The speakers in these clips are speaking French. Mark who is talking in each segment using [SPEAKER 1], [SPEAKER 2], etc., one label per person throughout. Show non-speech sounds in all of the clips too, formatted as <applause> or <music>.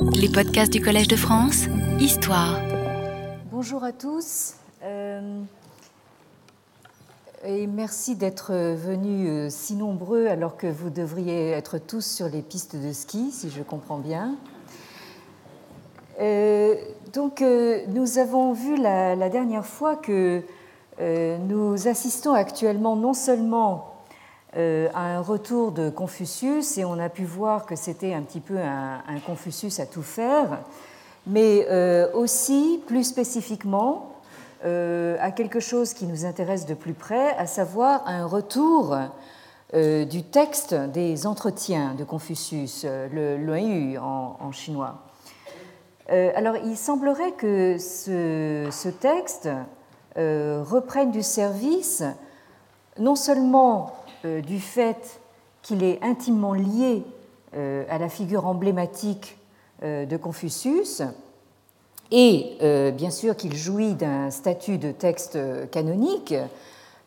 [SPEAKER 1] Les podcasts du Collège de France, Histoire.
[SPEAKER 2] Bonjour à tous. euh, et merci d'être venus euh, si nombreux alors que vous devriez être tous sur les pistes de ski, si je comprends bien. Euh, donc, nous avons vu la, dernière fois que nous assistons actuellement non seulement à un retour de Confucius, et on a pu voir que c'était un petit peu un, Confucius à tout faire, mais euh, aussi, plus spécifiquement, euh, à quelque chose qui nous intéresse de plus près, à savoir un retour euh, du texte des entretiens de Confucius, euh, le Luan en, en chinois. Euh, alors, il semblerait que ce, texte euh, reprenne du service non seulement euh, du fait qu'il est intimement lié euh, à la figure emblématique euh, de Confucius, et euh, bien sûr qu'il jouit d'un statut de texte canonique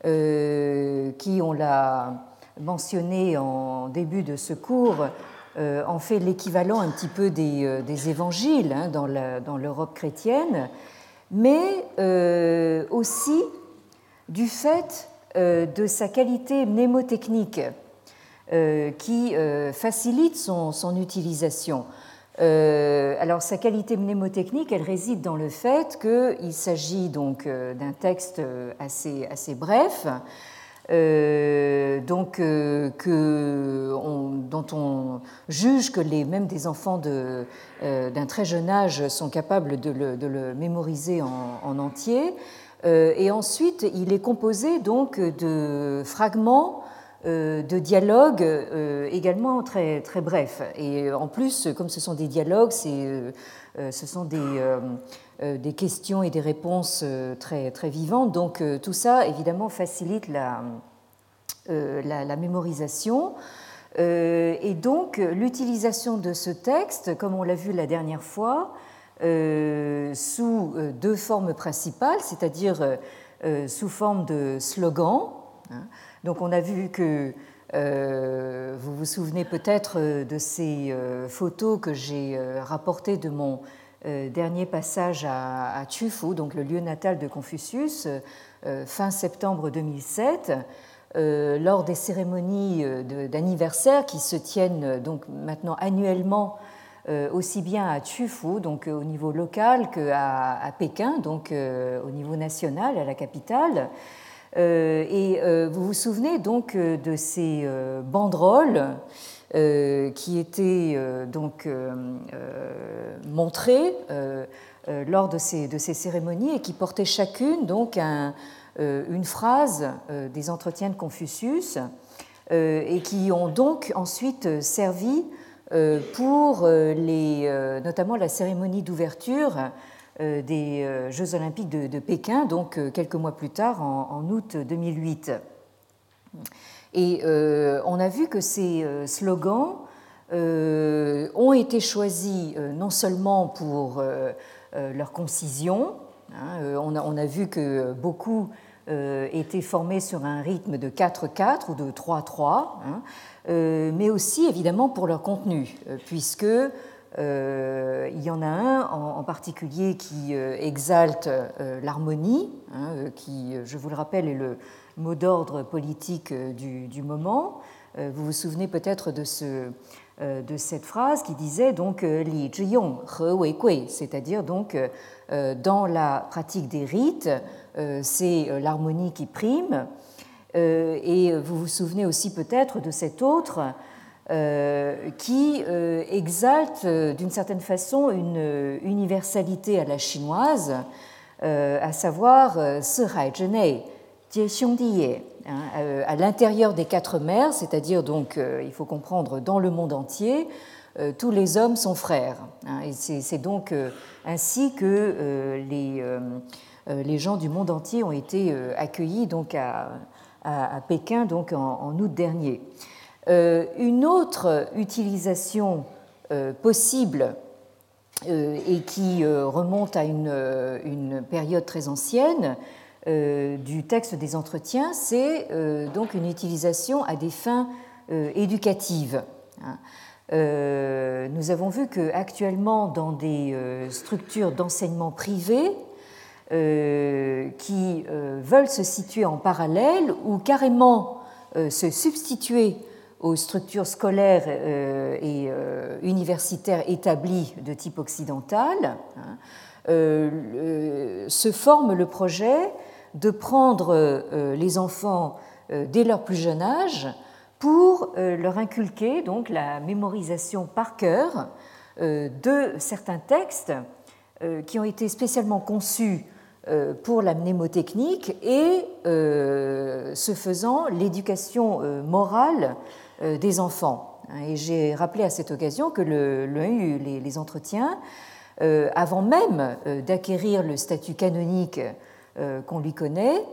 [SPEAKER 2] euh, qui, on l'a mentionné en début de ce cours, euh, en fait l'équivalent un petit peu des, euh, évangiles hein, dans l'Europe chrétienne, mais euh, aussi du fait euh, de sa qualité mnémotechnique euh, qui euh, facilite son, utilisation. Euh, alors sa qualité mnémotechnique, elle réside dans le fait qu'il s'agit donc euh, d'un texte euh, assez, bref, euh, donc euh, que on- dont on juge que les, même des enfants euh, d'un très jeune âge sont capables de le, mémoriser en entier. Euh, et ensuite, il est composé donc de fragments euh, de dialogues euh, également très, très brefs. Et en plus, comme ce sont des dialogues, ce sont des, des questions et des réponses très, très vivantes. Donc tout ça, évidemment, facilite la, la, la mémorisation. Et donc, l'utilisation de ce texte, comme on l'a vu la dernière fois, sous euh, deux formes principales, c'est-à-dire euh, euh, sous forme de slogan. hein. Donc, on a vu que euh, vous vous souvenez peut-être euh, de ces euh, photos que j'ai euh, rapportées de mon euh, dernier passage à, à donc le lieu natal de Confucius, euh, fin septembre 2007 euh, lors des cérémonies euh, d'anniversaire qui se tiennent euh, donc maintenant annuellement euh, aussi bien à Chufu, donc euh, au niveau local, qu'à Pékin, donc euh, au niveau national, à la capitale. Euh, et euh, vous vous souvenez donc euh, de ces euh, banderoles euh, qui étaient euh, donc euh, euh, montrées euh, euh, lors de ces, de ces cérémonies et qui portaient chacune donc un, euh, une phrase euh, des entretiens de Confucius euh, et qui ont donc ensuite servi euh, pour euh, les, euh, notamment la cérémonie d'ouverture euh, des euh, Jeux olympiques de, Pékin, donc euh, quelques mois plus tard, en, août 2008. Et euh, on a vu que ces euh, slogans euh, ont été choisis euh, non seulement pour euh, euh, leur concision, hein, euh, on a vu que beaucoup euh, étaient formés sur un rythme de 4-4 ou de 3-3, hein, euh, mais aussi évidemment pour leur contenu, euh, puisque il y en a un en, particulier qui exalte l'harmonie, hein, qui, je vous le rappelle, est le mot d'ordre politique du, moment. Vous vous souvenez peut-être de, ce, de cette phrase qui disait donc Li zhiyong he wei c'est-à-dire donc dans la pratique des rites, c'est euh, l'harmonie qui prime. Euh, Et vous vous souvenez aussi peut-être de cet autre euh, qui euh, exalte euh, d'une certaine façon une euh, universalité à la chinoise, euh, à savoir euh, hai zhenei, jie hein, euh, à l'intérieur des quatre mers, c'est-à-dire donc, euh, il faut comprendre, dans le monde entier, euh, tous les hommes sont frères. hein, et c'est donc euh, ainsi que euh, les, euh, euh, les gens du monde entier ont été euh, accueillis donc à, Pékin donc en, août dernier. Euh, une autre utilisation euh, possible euh, et qui euh, remonte à une, euh, une période très ancienne euh, du texte des entretiens, c'est euh, donc une utilisation à des fins euh, éducatives. hein. nous avons vu qu'actuellement, dans des structures d'enseignement privé, qui veulent se situer en parallèle ou carrément se substituer aux structures scolaires et universitaires établies de type occidental, hein, se forme le projet de prendre les enfants dès leur plus jeune âge pour euh, leur inculquer donc la mémorisation par cœur euh, de certains textes euh, qui ont été spécialement conçus pour la mnémotechnique et, ce faisant, l'éducation morale des enfants. Et j'ai rappelé à cette occasion que le, les, les, entretiens, avant même d'acquérir le statut canonique qu'on lui connaît,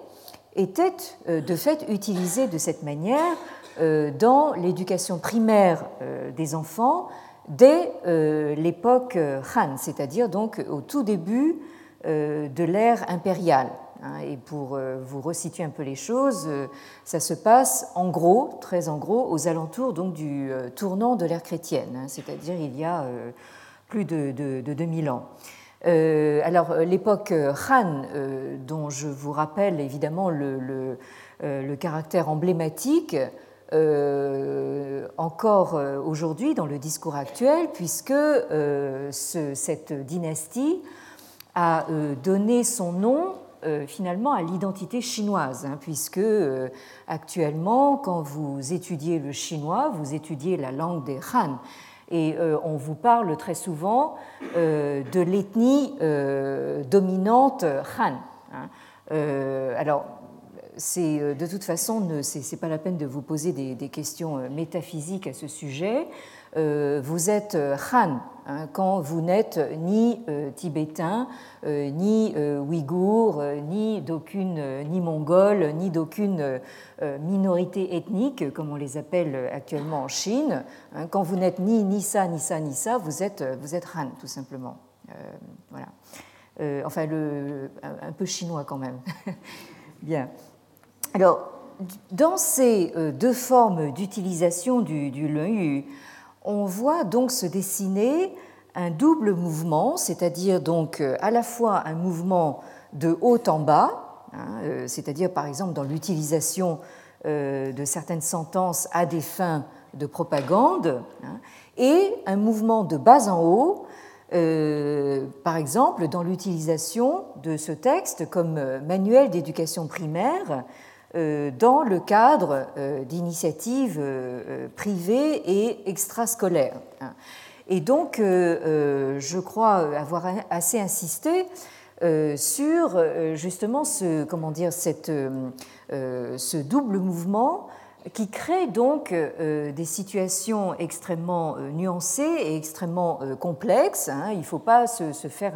[SPEAKER 2] étaient de fait utilisés de cette manière euh, dans l'éducation primaire euh, des enfants dès euh, l'époque Han, c'est-à-dire donc au tout début de l'ère impériale. Hein. Et pour vous resituer un peu les choses, ça se passe en gros, très en gros, aux alentours donc du tournant de l'ère chrétienne, hein, c'est-à-dire il y a plus de, 2000 ans. alors l'époque Han, dont je vous rappelle évidemment le caractère emblématique, euh, encore euh, aujourd'hui dans le discours actuel, puisque euh, cette dynastie a donné son nom finalement à l'identité chinoise, hein, puisque actuellement, quand vous étudiez le chinois, vous étudiez la langue des Han. Et on vous parle très souvent de l'ethnie dominante Han. Hein. alors, c'est euh, de toute façon, ce n'est pas la peine de vous poser des, questions euh, métaphysiques à ce sujet. Euh, vous êtes Han hein, quand vous n'êtes ni tibétain, ni ouïghour, ni d'aucune, ni mongol, ni d'aucune minorité ethnique, comme on les appelle actuellement en Chine. Hein, quand vous n'êtes ni, ni ça, ni ça, ni ça, vous êtes, vous êtes Han, tout simplement. voilà. enfin, un peu chinois quand même. <laughs> Bien. Alors, dans ces euh, deux formes d'utilisation du, du on voit donc se dessiner un double mouvement, c'est-à-dire donc euh, à la fois un mouvement de haut en bas, hein, euh, c'est-à-dire par exemple dans l'utilisation de certaines sentences à des fins de propagande, hein, et un mouvement de bas en haut, par exemple dans l'utilisation de ce texte comme manuel d'éducation primaire euh, dans le cadre euh, d'initiatives euh, privées et extrascolaires. Et donc, je crois avoir assez insisté sur justement ce, comment dire, cette, ce double mouvement qui crée donc des situations extrêmement nuancées et extrêmement complexes. Hein. Il ne faut pas se, faire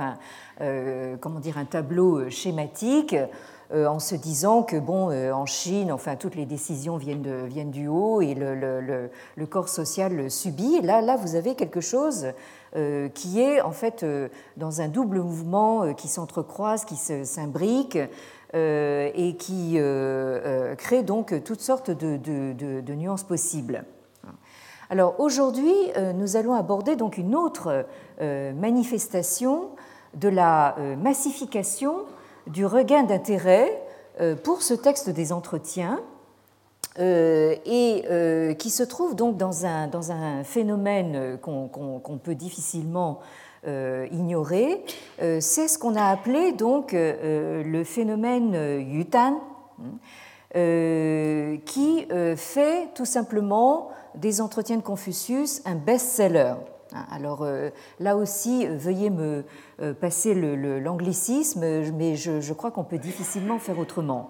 [SPEAKER 2] un, comment dire, un tableau schématique euh, en se disant que, bon, euh, en Chine, enfin, toutes les décisions viennent, du haut et le, corps social le subit. Là, là, vous avez quelque chose euh, qui est en fait dans un double mouvement qui s'entrecroise, qui s'imbrique et qui crée donc toutes sortes de, de, de nuances possibles. Alors aujourd'hui, nous allons aborder donc une autre manifestation de la massification du regain d'intérêt euh, pour ce texte des entretiens euh, et euh, qui se trouve donc dans un, dans un phénomène qu'on peut difficilement ignorer. C'est ce qu'on a appelé donc le phénomène Yutan, qui fait tout simplement des entretiens de Confucius un best-seller. Alors là aussi, veuillez me euh, passer l'anglicisme, mais je, crois qu'on peut difficilement faire autrement.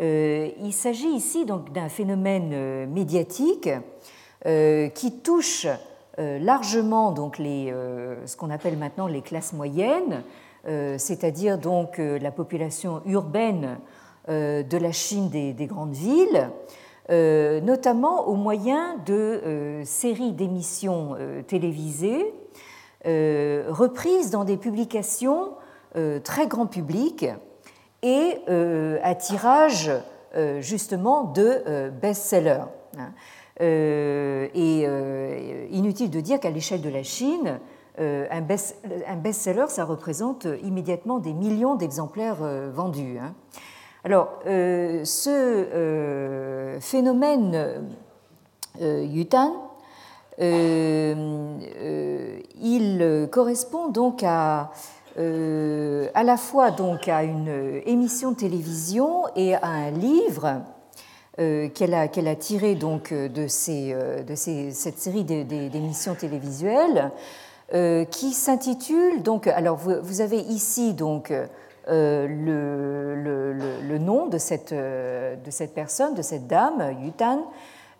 [SPEAKER 2] Euh, il s'agit ici donc d'un phénomène euh, médiatique qui touche largement donc les, ce qu'on appelle maintenant les classes moyennes, c'est-à-dire donc la population urbaine de la Chine des grandes villes, notamment au moyen de séries d'émissions télévisées euh, reprise dans des publications euh, très grand public et euh, à tirage justement de best-sellers. Hein. et inutile de dire qu'à l'échelle de la Chine, un best-seller, ça représente immédiatement des millions d'exemplaires vendus. Alors, ce phénomène Yutan, il correspond donc à euh, la fois donc à une émission de télévision et à un livre euh, qu'elle a, tiré donc de, euh, cette série d'émissions télévisuelles qui s'intitule donc alors vous, avez ici donc le, le, nom de cette, de cette personne, de cette dame, Yutan,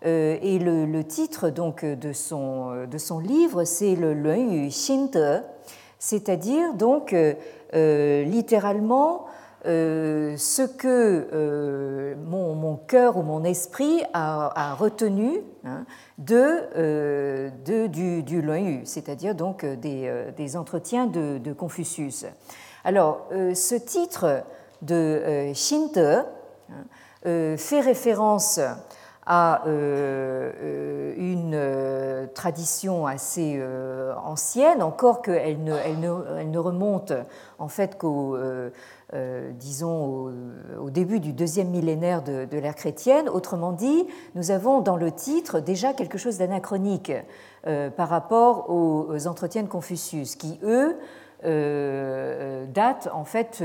[SPEAKER 2] et le, titre donc de son, de son livre, c'est le Luan Yu c'est-à-dire donc euh, euh, littéralement euh, ce que mon, cœur ou mon esprit a, retenu hein, de, du, du c'est-à-dire donc des, entretiens de, Confucius. Alors, ce titre de Shinte hein, fait référence à euh, euh, une euh, tradition assez ancienne, encore qu'elle ne, elle ne, elle ne, remonte en fait qu'au disons au, début du deuxième millénaire de, l'ère chrétienne. Autrement dit, nous avons dans le titre déjà quelque chose d'anachronique par rapport aux, entretiens de Confucius, qui eux datent en fait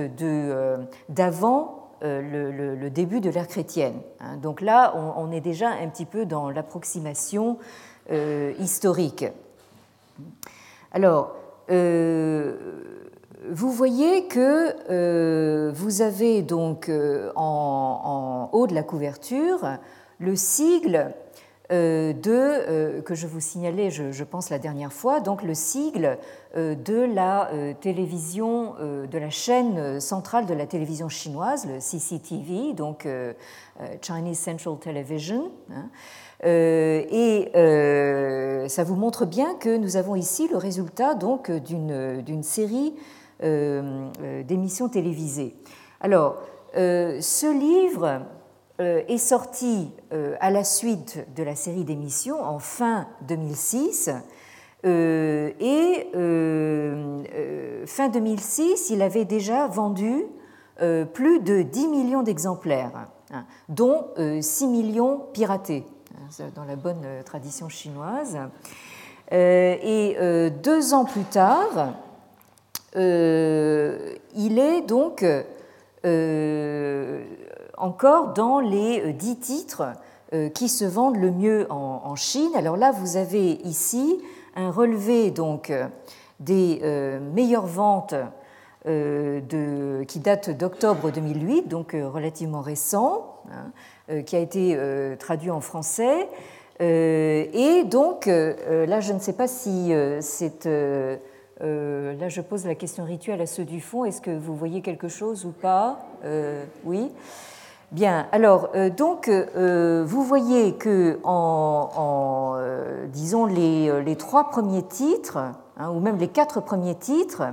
[SPEAKER 2] d'avant euh, le, début de l'ère chrétienne. Hein. Donc là, on, est déjà un petit peu dans l'approximation euh, historique. Alors, euh, vous voyez que vous avez donc en, haut de la couverture le sigle euh, de, euh, que je vous signalais, je, pense, la dernière fois, donc le sigle euh, de la télévision, de la chaîne centrale de la télévision chinoise, le CCTV, donc Chinese Central Television. Hein. et ça vous montre bien que nous avons ici le résultat donc d'une série d'émissions télévisées. Alors, ce livre euh, est sorti euh, à la suite de la série d'émissions en fin 2006. Euh, et fin 2006, il avait déjà vendu plus de 10 millions d'exemplaires, hein, dont 6 millions piratés, hein, dans la bonne tradition chinoise. et deux ans plus tard, il est donc encore dans les euh, dix titres euh, qui se vendent le mieux en, Chine. Alors là, vous avez ici un relevé donc euh, des meilleures ventes qui date d'octobre 2008, donc relativement récent, hein, qui a été traduit en français. et donc, là, je ne sais pas si c'est... là, je pose la question rituelle à ceux du fond. Est-ce que vous voyez quelque chose ou pas? Oui. Bien, alors, euh, donc, euh, vous voyez que, en, euh, disons, les, trois premiers titres, hein, ou même les quatre premiers titres,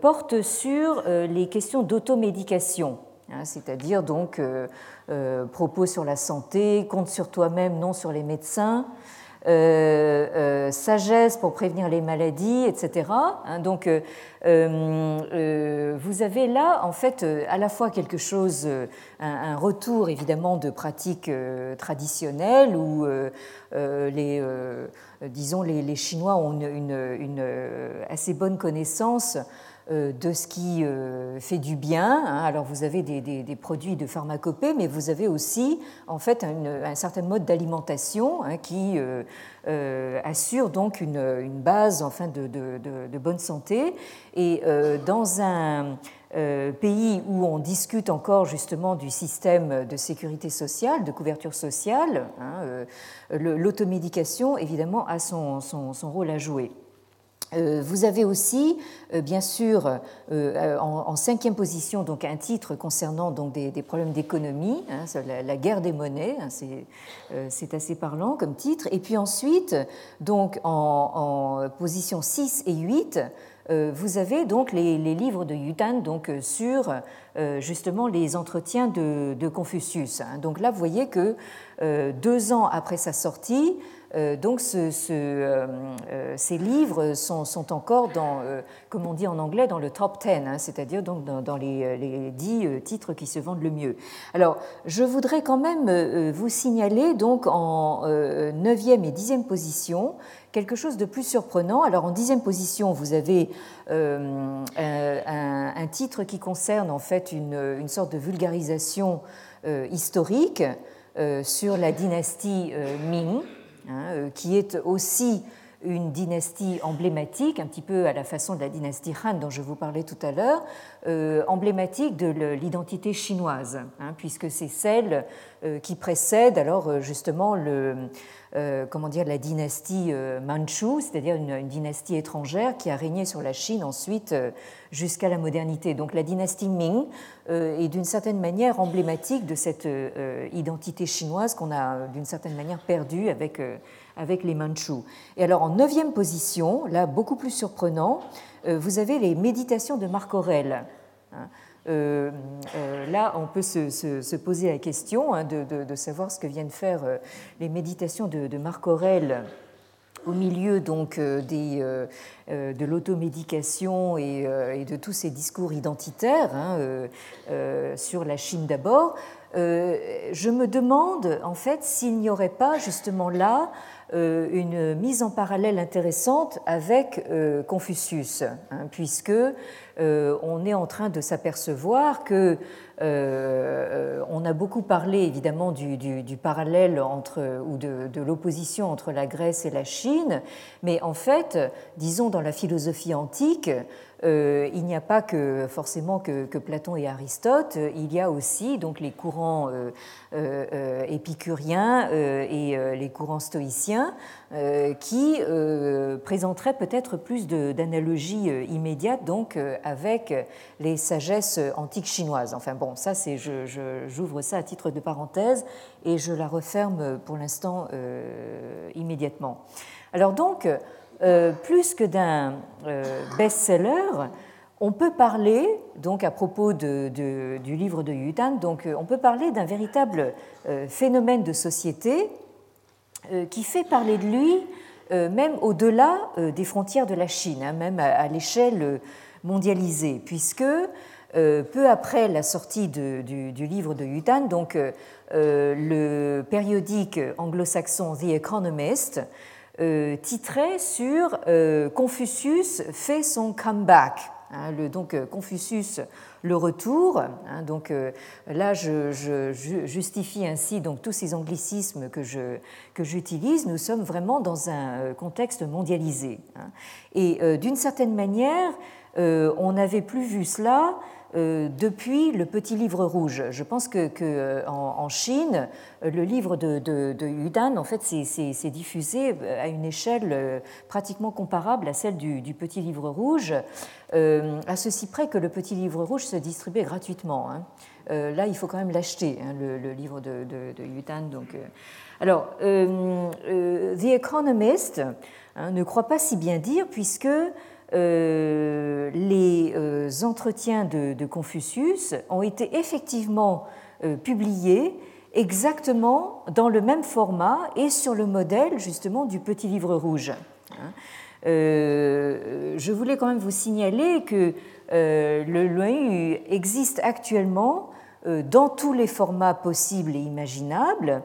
[SPEAKER 2] portent sur les questions d'automédication, hein, c'est-à-dire donc propos sur la santé, compte sur toi-même, non sur les médecins, sagesse pour prévenir les maladies, etc. Hein, donc, euh, vous avez là, en fait, à la fois quelque chose, un, retour évidemment de pratiques traditionnelles où les, disons, les, Chinois ont une assez bonne connaissance euh, de ce qui euh, fait du bien. Hein. Alors vous avez des, produits de pharmacopée, mais vous avez aussi en fait un, certain mode d'alimentation hein, qui euh, assure donc une, base enfin de, bonne santé. Et dans un pays où on discute encore justement du système de sécurité sociale, de couverture sociale, hein, l'automédication évidemment a son rôle à jouer. Euh, vous avez aussi, euh, bien sûr, euh, en, cinquième position, donc un titre concernant donc des, problèmes d'économie, hein, la, guerre des monnaies, hein, c'est assez parlant comme titre. Et puis ensuite, donc en, position 6 et 8, vous avez donc les, livres de Yutan donc sur justement les entretiens de, Confucius. Hein. Donc là, vous voyez que deux ans après sa sortie, donc ce, euh, euh, ces livres sont, encore comme on dit en anglais, dans le top 10, hein, c'est-à-dire donc dans, les, les, 10 titres qui se vendent le mieux. Alors, je voudrais quand même vous signaler donc en 9e et 10e position quelque chose de plus surprenant. Alors en 10e position, vous avez un, titre qui concerne en fait une sorte de vulgarisation historique sur la dynastie Ming. Hein, euh, qui est aussi une dynastie emblématique, un petit peu à la façon de la dynastie Han dont je vous parlais tout à l'heure, euh, emblématique de l'identité chinoise, hein, puisque c'est celle qui précède alors justement le, comment dire, la dynastie Manchu, c'est-à-dire une, dynastie étrangère qui a régné sur la Chine ensuite jusqu'à la modernité. Donc la dynastie Ming est d'une certaine manière emblématique de cette identité chinoise qu'on a d'une certaine manière perdue avec avec les Mandchous. Et alors en neuvième position, là beaucoup plus surprenant, euh, vous avez les méditations de Marc Aurèle. Euh, euh, là, on peut se, poser la question hein, de, savoir ce que viennent faire les méditations de, Marc Aurèle au milieu donc de l'automédication et, de tous ces discours identitaires hein, sur la Chine d'abord. Je me demande en fait s'il n'y aurait pas justement là euh, une mise en parallèle intéressante avec euh, Confucius, hein, puisque euh, on est en train de s'apercevoir que on a beaucoup parlé évidemment du, parallèle ou de l'opposition entre la Grèce et la Chine, mais en fait, disons dans la philosophie antique, euh, il n'y a pas que forcément que, Platon et Aristote, il y a aussi donc les courants euh, euh, épicuriens et les courants stoïciens qui présenteraient peut-être plus d'analogies immédiates donc avec les sagesses antiques chinoises. Enfin bon, ça c'est j'ouvre ça à titre de parenthèse et je la referme pour l'instant immédiatement. Alors donc euh, plus que d'un euh, best-seller, on peut parler, donc à propos du livre de Yutan, donc euh, on peut parler d'un véritable phénomène de société qui fait parler de lui même au-delà des frontières de la Chine, hein, même à, l'échelle mondialisée, puisque peu après la sortie du, livre de Yutan, donc le périodique anglo-saxon The Economist euh, titré sur euh, Confucius fait son comeback. Hein, donc euh, Confucius le retour. Hein, donc là, je, justifie ainsi donc tous ces anglicismes que je que j'utilise. Nous sommes vraiment dans un contexte mondialisé. Hein. Et d'une certaine manière, on n'avait plus vu cela euh, depuis le petit livre rouge. Je pense que, euh, en, Chine, le livre de, de, Yudan, en fait, c'est diffusé euh, à une échelle pratiquement comparable à celle du, petit livre rouge, à ceci près que le petit livre rouge se distribuait gratuitement. Hein. là, il faut quand même l'acheter, hein, le, livre de, de, Yudan. Donc, alors, The Economist hein, ne croit pas si bien dire, puisque euh, les euh, entretiens de, Confucius ont été effectivement euh, publiés exactement dans le même format et sur le modèle justement du petit livre rouge. Hein. je voulais quand même vous signaler que le Luan existe actuellement dans tous les formats possibles et imaginables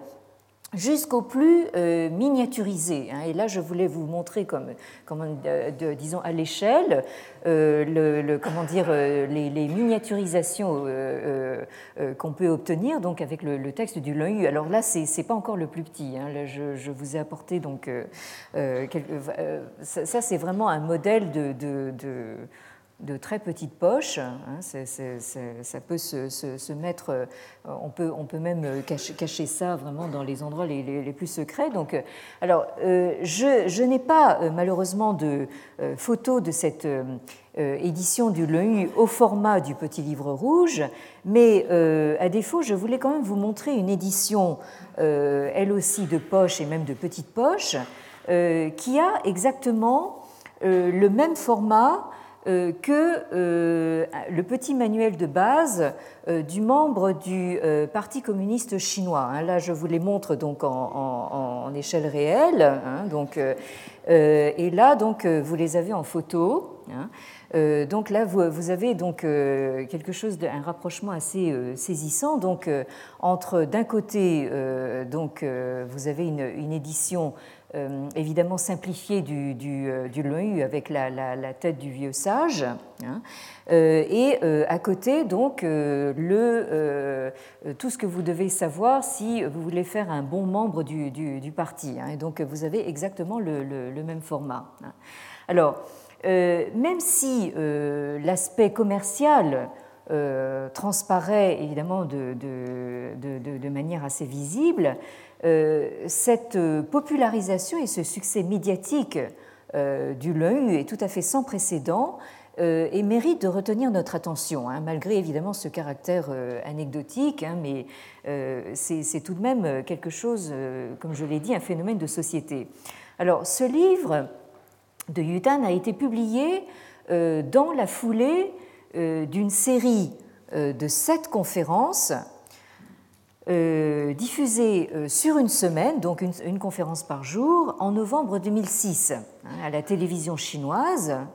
[SPEAKER 2] jusqu'au plus euh, miniaturisé. Hein. Et là, je voulais vous montrer, comme, de, disons à l'échelle, euh, le, comment dire, euh, les, miniaturisations qu'on peut obtenir donc avec le, texte du Leu. Alors là, c'est n'est pas encore le plus petit. Hein. Là, je, vous ai apporté donc ça, c'est vraiment un modèle de très petites poches. Hein, ça peut se, mettre, euh, on peut, on peut même cacher, ça vraiment dans les endroits les, plus secrets. Donc, euh, alors, euh, je, n'ai pas malheureusement de photos de cette édition du L'œil au format du petit livre rouge, mais à défaut, je voulais quand même vous montrer une édition, elle aussi de poche et même de petites poches, qui a exactement le même format euh, que euh, le petit manuel de base euh, du membre du Parti communiste chinois. Hein. Là, je vous les montre donc en, échelle réelle. Hein. donc, et là, donc, vous les avez en photo. Hein. donc là, vous, avez donc quelque chose d'un rapprochement assez saisissant. Donc entre d'un côté, donc vous avez une, une édition euh, évidemment simplifié du, du, euh, avec la, tête du vieux sage. Hein. Euh, et à côté, donc, le, tout ce que vous devez savoir si vous voulez faire un bon membre du, parti. Hein. Et donc, vous avez exactement le, même format. Hein. Alors, même si l'aspect commercial transparaît évidemment de, manière assez visible, cette popularisation et ce succès médiatique euh, du Leu est tout à fait sans précédent euh, et mérite de retenir notre attention, hein, malgré évidemment ce caractère anecdotique, hein, mais c'est tout de même quelque chose, comme je l'ai dit, un phénomène de société. Alors, ce livre de Yutan a été publié dans la foulée d'une série de sept conférences euh, diffusée euh, sur une semaine, donc une, conférence par jour, en novembre 2006 hein, à la télévision chinoise, hein,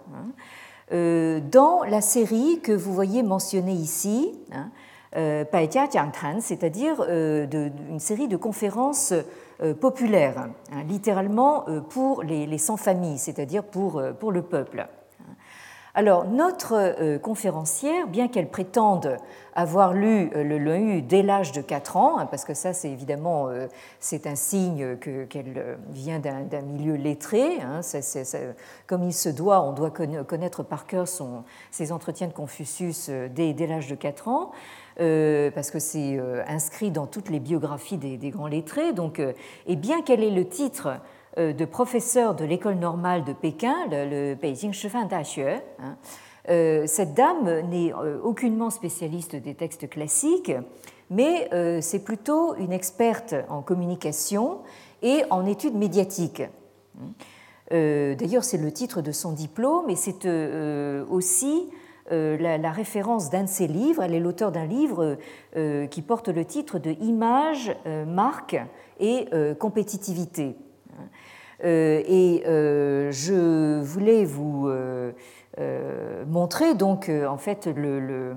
[SPEAKER 2] euh, dans la série que vous voyez mentionnée ici, hein, c'est-à-dire une série de conférences populaires, hein, littéralement pour les, les sans-familles, c'est-à-dire pour, pour le peuple. Alors, notre conférencière, bien qu'elle prétende avoir lu euh, le Leu dès l'âge de 4 ans, hein, parce que ça, c'est évidemment euh, c'est un signe qu'elle euh, vient d'un milieu lettré. Hein, comme il se doit, on doit connaître par cœur ses entretiens de Confucius dès, l'âge de 4 ans. parce que c'est inscrit dans toutes les biographies des, grands lettrés. Donc, et bien qu'elle ait le titre de professeur de l'école normale de Pékin, le, Beijing Shifan Daxue, hein, euh, cette dame n'est euh, aucunement spécialiste des textes classiques, mais euh, c'est plutôt une experte en communication et en études médiatiques. D'ailleurs, c'est le titre de son diplôme et c'est aussi la, référence d'un de ses livres. Elle est l'auteur d'un livre qui porte le titre de Images, marque et compétitivité. Et je voulais vous euh, montrer donc euh, en fait le,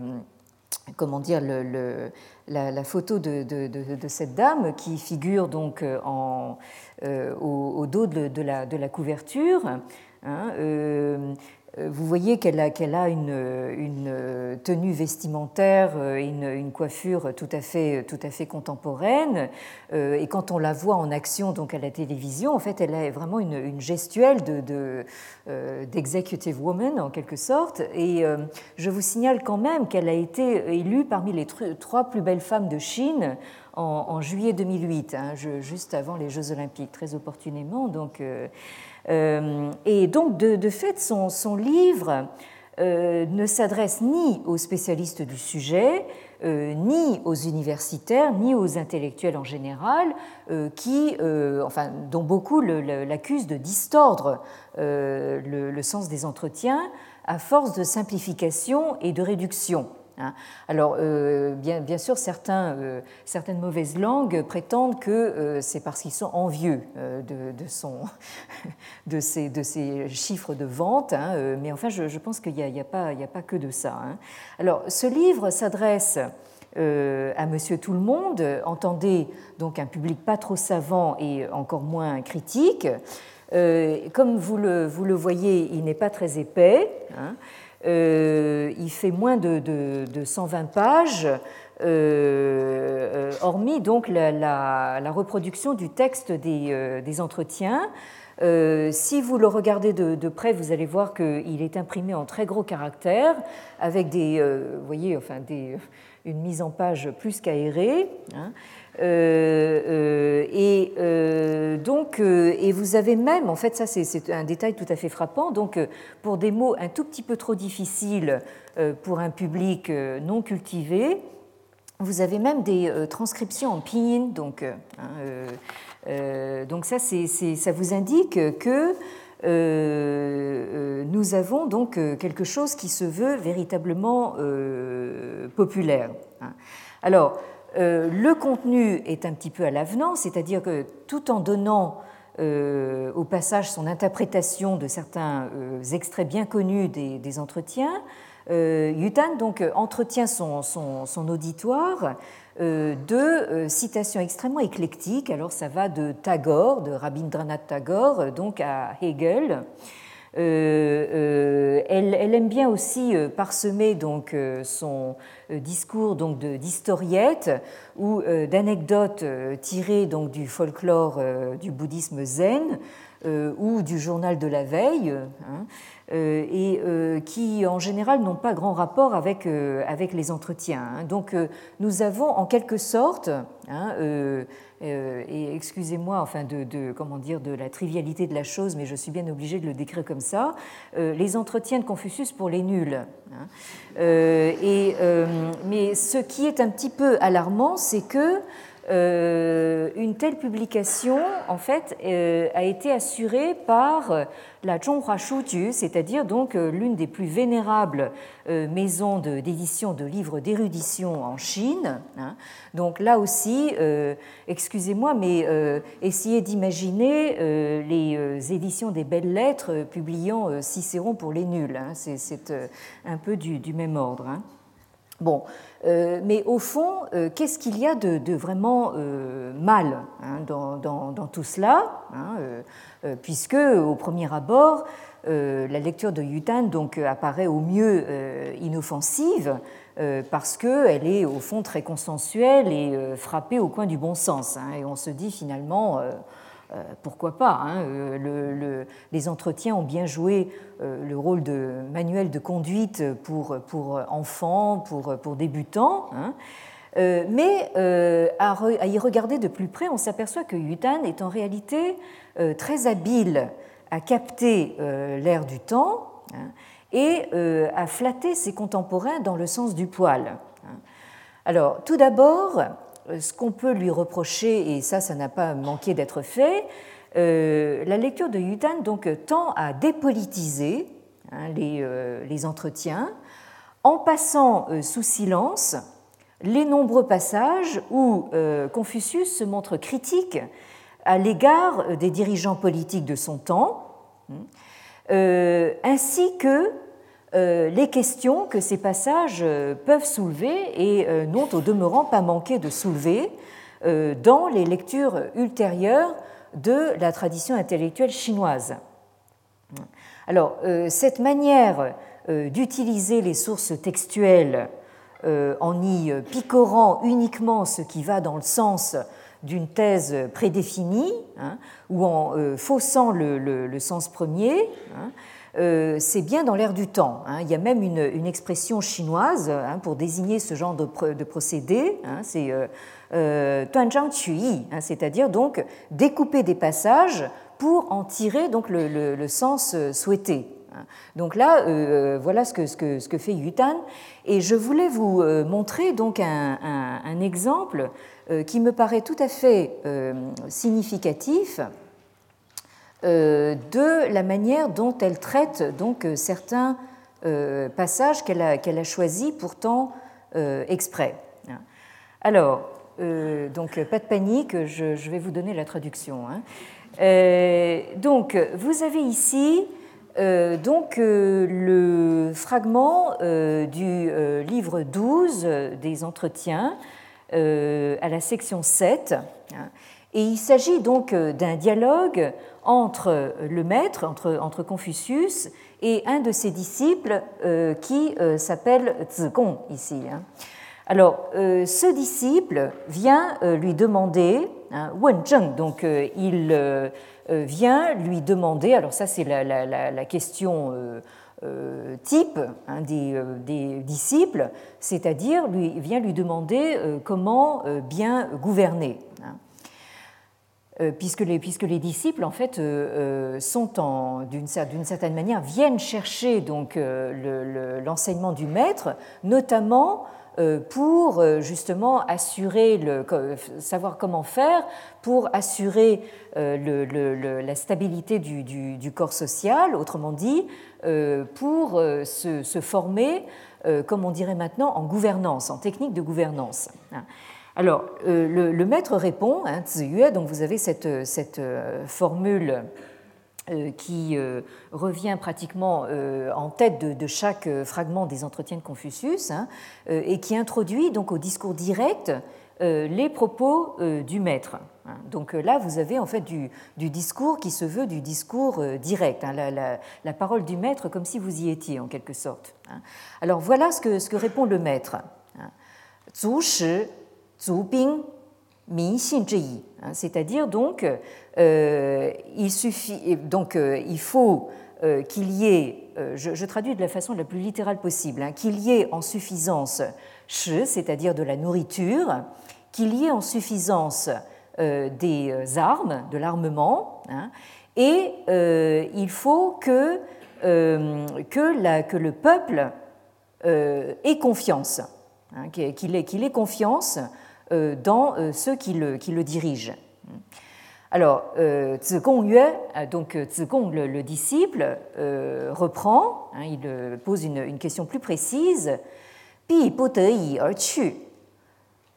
[SPEAKER 2] comment dire le, la, photo de, de, cette dame qui figure donc en, euh, au, dos de, la, de la couverture. Hein, euh, vous voyez qu'elle a, une, une, tenue vestimentaire, euh, une, une, coiffure tout à fait, contemporaine. Euh, et quand on la voit en action donc à la télévision, en fait, elle a vraiment une, gestuelle de, d'executive woman en quelque sorte. Et je vous signale quand même qu'elle a été élue parmi les trois plus belles femmes de Chine en, juillet 2008, hein, juste avant les Jeux Olympiques, très opportunément. Donc, euh, et donc, de, fait, son, livre euh, ne s'adresse ni aux spécialistes du sujet, euh, ni aux universitaires, ni aux intellectuels en général, qui, enfin, dont beaucoup l'accusent de distordre le, sens des entretiens à force de simplification et de réduction. Hein. Alors, euh, bien, sûr, certains, euh, certaines mauvaises langues prétendent que euh, c'est parce qu'ils sont envieux de, son, <laughs> de, ces, de, ces, chiffres de vente, hein, mais enfin, je, pense qu'il n'y a, a, pas, a, pas que de ça. Hein. Alors, ce livre s'adresse à Monsieur Tout le Monde, entendez donc un public pas trop savant et encore moins critique. comme vous le, vous le voyez, il n'est pas très épais. Il fait moins de, 120 pages, euh, euh, hormis donc la, reproduction du texte des, entretiens. si vous le regardez de, près, vous allez voir qu'il est imprimé en très gros caractères, avec des, voyez, enfin, une mise en page plus qu'aérée. Hein. Et donc, et vous avez même, en fait, ça c'est un détail tout à fait frappant. Donc, pour des mots un tout petit peu trop difficiles pour un public non cultivé, vous avez même des transcriptions en pinyin, donc. Hein, euh, donc ça, ça vous indique que euh, euh, nous avons donc quelque chose qui se veut véritablement populaire. Hein. Alors, le contenu est un petit peu à l'avenant, c'est-à-dire que tout en donnant au passage son interprétation de certains extraits bien connus des, entretiens, Yutan donc entretient son, son auditoire euh, de euh, citations extrêmement éclectiques. Alors ça va de Tagore, de Rabindranath Tagore, euh, donc à Hegel. Elle, aime bien aussi parsemer donc son discours donc d'historiette ou d'anecdotes tirées donc du folklore du bouddhisme zen ou du journal de la veille. Hein. Euh, et euh, qui en général n'ont pas grand rapport avec, euh, avec les entretiens. Hein. Donc nous avons en quelque sorte, hein, et excusez-moi enfin de, comment dire, de la trivialité de la chose, mais je suis bien obligée de le décrire comme ça, les entretiens de Confucius pour les nuls. Hein. et, mais ce qui est un petit peu alarmant, c'est que euh, une telle publication, en fait, euh, a été assurée par la Zhonghua Shuju, c'est-à-dire donc euh, l'une des plus vénérables maisons d'édition de, livres d'érudition en Chine. Hein. Donc là aussi, excusez-moi, mais essayez d'imaginer les éditions des belles lettres publiant Cicéron pour les nuls. Hein. C'est un peu du, même ordre. Hein. Bon, euh, mais au fond, euh, qu'est-ce qu'il y a de, vraiment euh, mal hein, dans, tout cela hein, Puisque, au premier abord, la lecture de Yutan donc, apparaît au mieux inoffensive, parce qu'elle est au fond très consensuelle et frappée au coin du bon sens. Hein, et on se dit finalement pourquoi pas hein, euh, Les entretiens ont bien joué euh, le rôle de manuel de conduite pour, enfants, pour, débutants. Hein. mais à, y regarder de plus près, on s'aperçoit que Yutan est en réalité très habile à capter l'air du temps hein, et à flatter ses contemporains dans le sens du poil. Alors, tout d'abord, euh, ce qu'on peut lui reprocher, et ça, ça n'a pas manqué d'être fait, euh, la lecture de Yutan donc, tend à dépolitiser hein, euh, les, entretiens en passant sous silence les nombreux passages où Confucius se montre critique à l'égard des dirigeants politiques de son temps, hein, ainsi que euh, les questions que ces passages euh, peuvent soulever et euh, n'ont au demeurant pas manqué de soulever dans les lectures ultérieures de la tradition intellectuelle chinoise. Alors, cette manière d'utiliser les sources textuelles en y picorant uniquement ce qui va dans le sens d'une thèse prédéfinie, hein, ou en faussant le, sens premier, hein, euh, c'est bien dans l'air du temps. Hein. Il y a même une, expression chinoise hein, pour désigner ce genre de, procédé, hein, c'est euh, euh c'est-à-dire donc découper des passages pour en tirer donc le, sens euh, souhaité. Donc là, voilà ce que, ce, que, ce que, fait Yutan. Et je voulais vous montrer donc un exemple qui me paraît tout à fait significatif euh, de la manière dont elle traite donc euh, certains euh, passages qu'elle a, qu'elle a choisis pourtant exprès. Alors, donc pas de panique, je, vais vous donner la traduction. Hein. donc, vous avez ici donc le fragment du livre 12 des entretiens à la section 7. Hein. Et il s'agit donc d'un dialogue entre le maître, entre, Confucius, et un de ses disciples euh, qui euh, s'appelle Zigong ici. Hein. Alors, euh, ce disciple vient lui demander hein, Wen Zheng. Donc il vient lui demander, alors ça c'est la, la, question type hein, des, disciples, c'est-à-dire lui vient lui demander comment bien gouverner. Euh, puisque les, puisque les disciples, en fait, euh, euh, sont d'une certaine manière, viennent chercher donc l'enseignement du maître, notamment pour justement assurer, savoir comment faire pour assurer la stabilité du, corps social, autrement dit, pour se, se former, comme on dirait maintenant, en gouvernance, en technique de gouvernance. Hein. Alors, euh, le, maître répond, hein, donc vous avez cette, euh, formule euh, qui revient pratiquement en tête de, chaque fragment des entretiens de Confucius hein, et qui introduit donc au discours direct les propos du maître. Hein. Donc là, vous avez en fait du, discours qui se veut du discours direct, la, parole du maître comme si vous y étiez en quelque sorte. Alors voilà ce que, ce que répond le maître. Zhu Zubing hein, c'est-à-dire donc euh, il suffit donc euh, il faut euh, qu'il y ait, je, traduis de la façon la plus littérale possible, hein, qu'il y ait en suffisance shi, c'est-à-dire de la nourriture, qu'il y ait en suffisance des armes, de l'armement, hein, et il faut que, que, la, que, le peuple ait confiance, qu'il ait, ait, confiance euh, dans euh, ceux qui le, qui le dirigent. Alors, euh, Yue, donc Zigong, le, le disciple, reprend, hein, il pose une, question plus précise. Bi bu yi er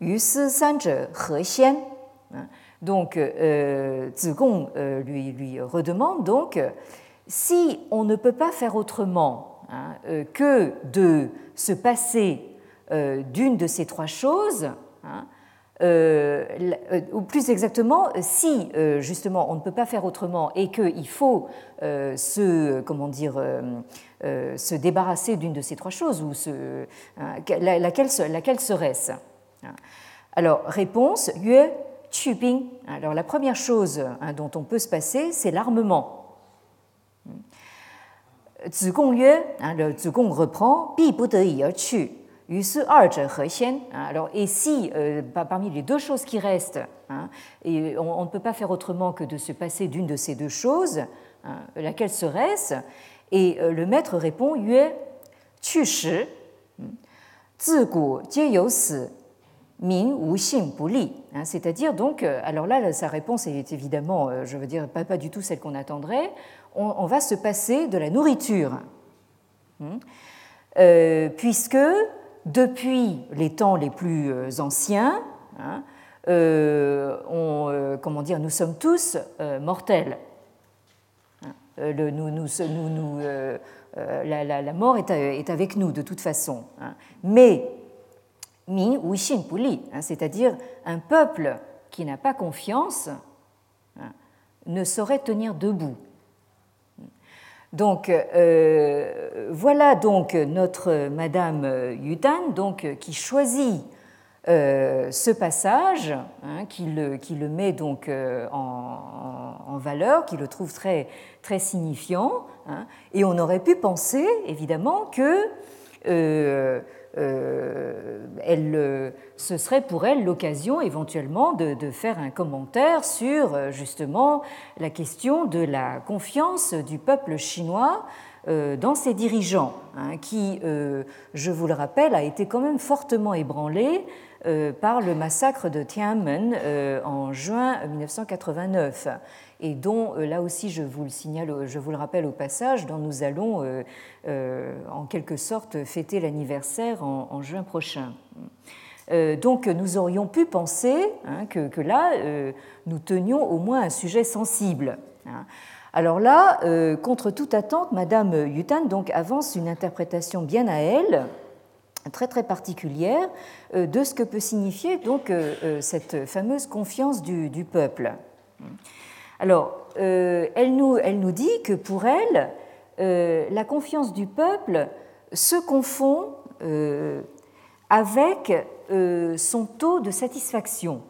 [SPEAKER 2] yu si san zhe he xian. Hein, donc, euh, Zigong lui, lui redemande donc si on ne peut pas faire autrement hein, que de se passer d'une de ces trois choses, euh, euh, ou plus exactement, si euh, justement on ne peut pas faire autrement et qu'il faut se, comment dire, se débarrasser d'une de ces trois choses, ou se, laquelle, serait-ce Alors, réponse, Yue Bing. Alors, la première chose hein, dont on peut se passer, c'est l'armement. Zigong Yue, hein, le Zigong reprend, Bi bu de yi alors, et si, euh, parmi les deux choses qui restent, hein, et on, ne peut pas faire autrement que de se passer d'une de ces deux choses, hein, laquelle serait-ce? Et euh, le maître répond Yue, tu hein, C'est-à-dire, donc, euh, alors là, sa réponse est évidemment, je veux dire, pas, pas du tout celle qu'on attendrait. On, va se passer de la nourriture. puisque depuis les temps les plus euh, anciens, hein, euh, euh, comment dire, nous sommes tous mortels. Hein, la, mort est, avec nous de toute façon. Hein. Mais mi ou xin li, c'est-à-dire un peuple qui n'a pas confiance, ne saurait tenir debout. Donc euh, voilà donc notre Madame Yutan donc, qui choisit euh, ce passage, hein, qui, le, qui, le, met donc euh, en, valeur, qui le trouve très, très signifiant, hein. et on aurait pu penser évidemment que euh, elle, euh, ce serait pour elle l'occasion éventuellement de, faire un commentaire sur euh, justement la question de la confiance du peuple chinois dans ses dirigeants, hein, qui, je vous le rappelle, a été quand même fortement ébranlé par le massacre de Tiananmen en juin 1989 et dont, euh, là aussi, je vous le signale, je vous le rappelle au passage, dont nous allons euh, euh, en quelque sorte fêter l'anniversaire en, juin prochain. Donc nous aurions pu penser hein, que, là, nous tenions au moins un sujet sensible. Hein. Alors là, contre toute attente, Madame Yutan donc avance une interprétation bien à elle, très très particulière, de ce que peut signifier donc cette fameuse confiance du peuple. Alors, euh, elle, nous, dit que pour elle, euh, la confiance du peuple se confond euh, avec son taux de satisfaction.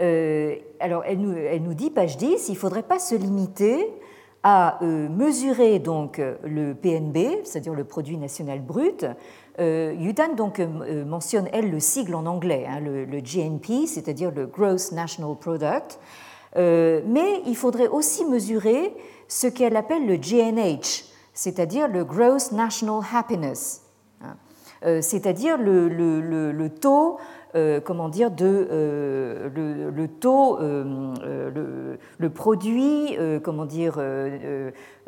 [SPEAKER 2] alors, elle nous, dit, page 10, il ne faudrait pas se limiter à mesurer donc le PNB, c'est-à-dire le produit national brut, Yudan donc mentionne elle le sigle en anglais, hein, le, GNP, c'est-à-dire le Gross National Product, mais il faudrait aussi mesurer ce qu'elle appelle le GNH, c'est-à-dire le Gross National Happiness, hein. c'est-à-dire le, taux comment dire, le, taux, le, produit, comment dire,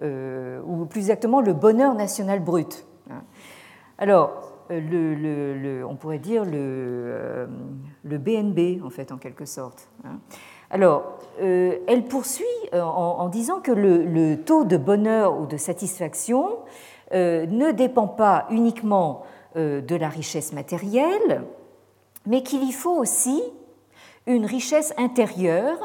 [SPEAKER 2] ou plus exactement le bonheur national brut. Hein. Alors, on pourrait dire le, euh, le, BNB, en fait, en quelque sorte. Alors, euh, elle poursuit euh, en, disant que le, taux de bonheur ou de satisfaction ne dépend pas uniquement de la richesse matérielle, mais qu'il y faut aussi une richesse intérieure,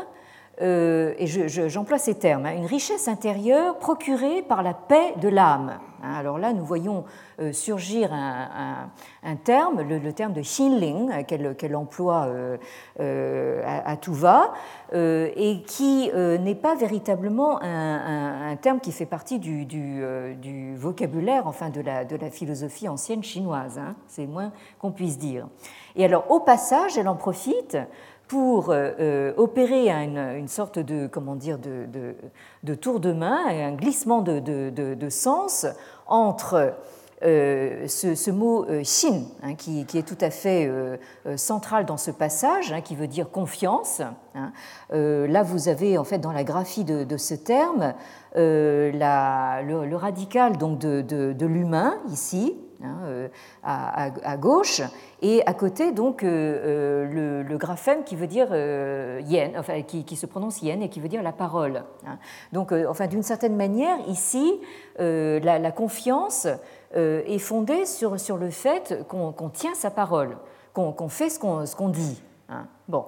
[SPEAKER 2] et j'emploie ces termes, hein, une richesse intérieure procurée par la paix de l'âme. Hein. Alors là, nous voyons euh, surgir un, terme, le, terme de Xinling, euh, qu'elle emploie euh, à, tout va, et qui n'est pas véritablement un, terme qui fait partie du, vocabulaire enfin, de, la, de la philosophie ancienne chinoise. Hein. C'est moins qu'on puisse dire. Et alors, au passage, elle en profite pour opérer une, sorte de, comment dire, de, tour de main, un glissement de, sens entre euh, ce, mot euh, xin, hein, qui, est tout à fait euh, central dans ce passage, hein, qui veut dire confiance. Hein. là, vous avez en fait dans la graphie de, ce terme le, radical donc de, l'humain ici. À, gauche, et à côté donc le, graphème qui veut dire yen, qui, se prononce yen et qui veut dire la parole. Donc, enfin d'une certaine manière, ici, la, confiance euh, est fondée sur, sur le fait qu'on tient sa parole, qu'on fait ce qu'on dit. Hein. Bon,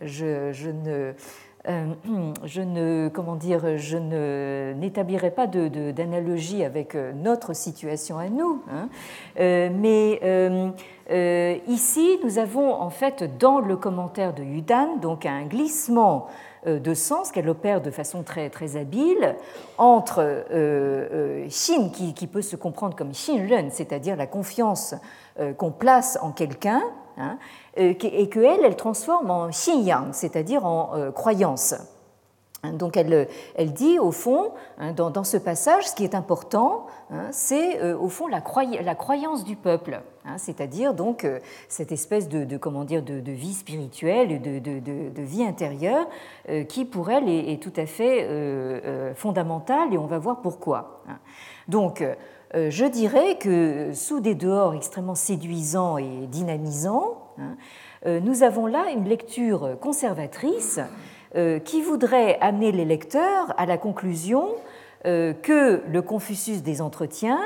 [SPEAKER 2] je, je ne. Euh, <clears throat> je ne, comment dire, je n'établirai pas d'analogie avec euh, notre situation à nous, hein. mais ici nous avons en fait dans le commentaire de Yudan donc un glissement euh, de sens qu'elle opère de façon très, très habile entre euh, euh, Xin, qui, peut se comprendre comme Xinren, c'est-à-dire la confiance qu'on place en quelqu'un, hein, et qu'elle, elle transforme en Xinyang, c'est-à-dire en croyance. Hein, donc elle, elle, dit au fond, hein, dans, ce passage, ce qui est important, c'est euh, au fond la, croyance du peuple, c'est-à-dire donc euh, cette espèce de, comment dire de, vie spirituelle, de, de vie intérieure, euh, qui pour elle est, tout à fait fondamentale, et on va voir pourquoi. Donc je dirais que sous des dehors extrêmement séduisants et dynamisants, nous avons là une lecture conservatrice euh, qui voudrait amener les lecteurs à la conclusion euh, que le Confucius des entretiens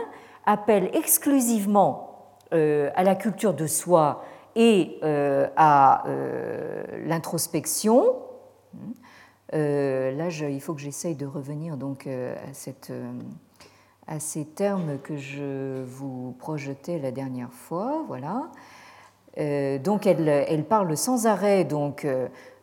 [SPEAKER 2] appelle exclusivement euh, à la culture de soi et à l'introspection. Là, il faut que j'essaye de revenir donc à, cette, à, ces termes que je vous projetais la dernière fois. Voilà. donc, elle, elle, parle sans arrêt donc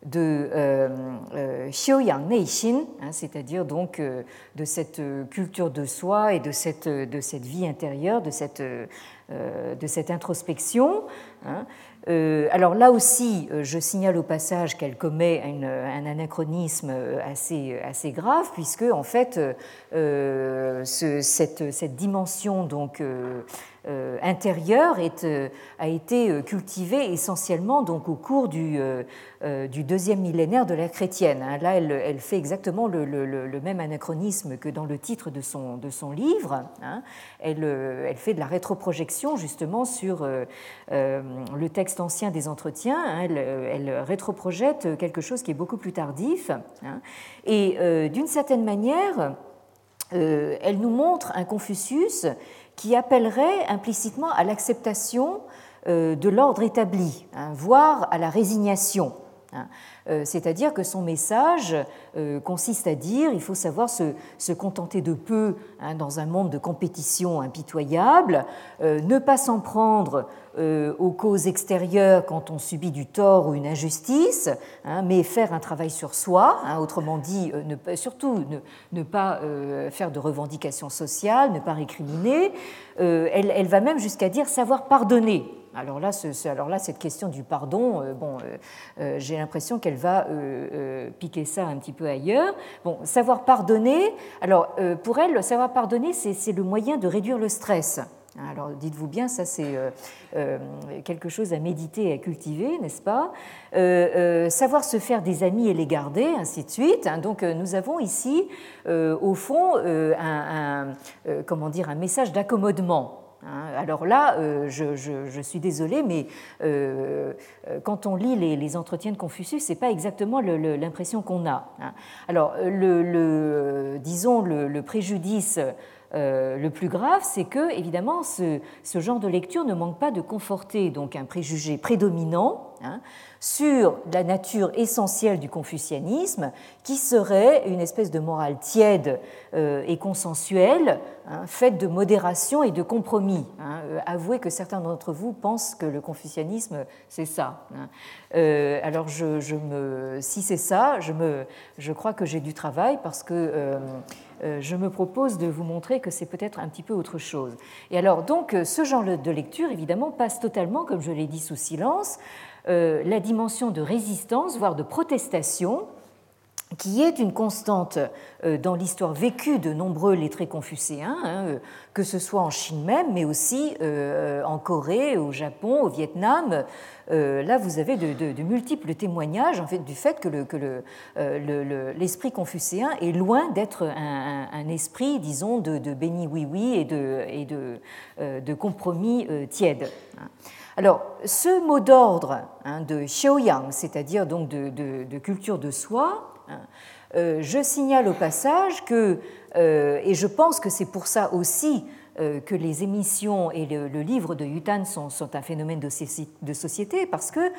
[SPEAKER 2] de euh, euh, Xiaoyang Neixin, hein, c'est-à-dire donc euh, de cette culture de soi et de cette, de cette vie intérieure, de cette, de cette introspection. Hein. Alors là aussi, je signale au passage qu'elle commet un anachronisme assez, assez grave, puisque en fait, cette, dimension donc euh, intérieure euh, a été euh, cultivée essentiellement donc au cours du, deuxième millénaire de l'ère chrétienne. Hein. Là, elle, fait exactement le, même anachronisme que dans le titre de son, de son livre. Hein. Elle, elle, fait de la rétroprojection justement sur le texte ancien des entretiens. Hein. Elle, elle, rétroprojette quelque chose qui est beaucoup plus tardif. Et d'une certaine manière, elle nous montre un Confucius qui appellerait implicitement à l'acceptation euh, de l'ordre établi, hein, voire à la résignation. Hein. Euh, c'est-à-dire que son message euh, consiste à dire il faut savoir se, contenter de peu hein, dans un monde de compétition impitoyable, euh, ne pas s'en prendre aux causes extérieures quand on subit du tort ou une injustice, hein, mais faire un travail sur soi, autrement dit, surtout ne, pas faire de revendications sociales, ne pas récriminer. Elle va même jusqu'à dire savoir pardonner. Alors là, alors là, cette question du pardon, euh, bon, euh, euh, j'ai l'impression qu'elle va piquer ça un petit peu ailleurs. Bon, savoir pardonner, alors pour elle, le savoir pardonner, c'est le moyen de réduire le stress. Alors dites-vous bien, ça c'est quelque chose à méditer et à cultiver, n'est-ce pas? Savoir se faire des amis et les garder, ainsi de suite. Hein. Donc nous avons ici, au fond, un, comment dire, un message d'accommodement. Hein. Alors là, euh, je, suis désolée, mais euh, euh, quand on lit les, entretiens de Confucius, ce n'est pas exactement l'impression qu'on a. Hein. Alors, le, disons, le, préjudice le plus grave, c'est que, évidemment, ce, ce, genre de lecture ne manque pas de conforter donc un préjugé prédominant Hein, sur la nature essentielle du confucianisme, qui serait une espèce de morale tiède euh, et consensuelle, hein, faite de modération et de compromis. Hein. Euh, avouez que certains d'entre vous pensent que le confucianisme, c'est ça. Euh, alors, si c'est ça, je, crois que j'ai du travail parce que je me propose de vous montrer que c'est peut-être un petit peu autre chose. Et alors, donc, ce genre de lecture, évidemment, passe totalement, comme je l'ai dit, sous silence, la dimension de résistance, voire de protestation, qui est une constante euh, dans l'histoire vécue de nombreux lettrés confucéens, hein, euh, que ce soit en Chine même, mais aussi en Corée, au Japon, au Vietnam. Là, vous avez de, multiples témoignages en fait, du fait que, l'esprit confucéen est loin d'être un, esprit, disons, de, béni oui-oui et de, et de, compromis tiède. Alors, ce mot d'ordre hein, de Xiaoyang, c'est-à-dire donc de, culture de soi, hein, euh, je signale au passage que, euh, et je pense que c'est pour ça aussi euh, que les émissions et le, livre de Yutan sont, un phénomène de, société, parce que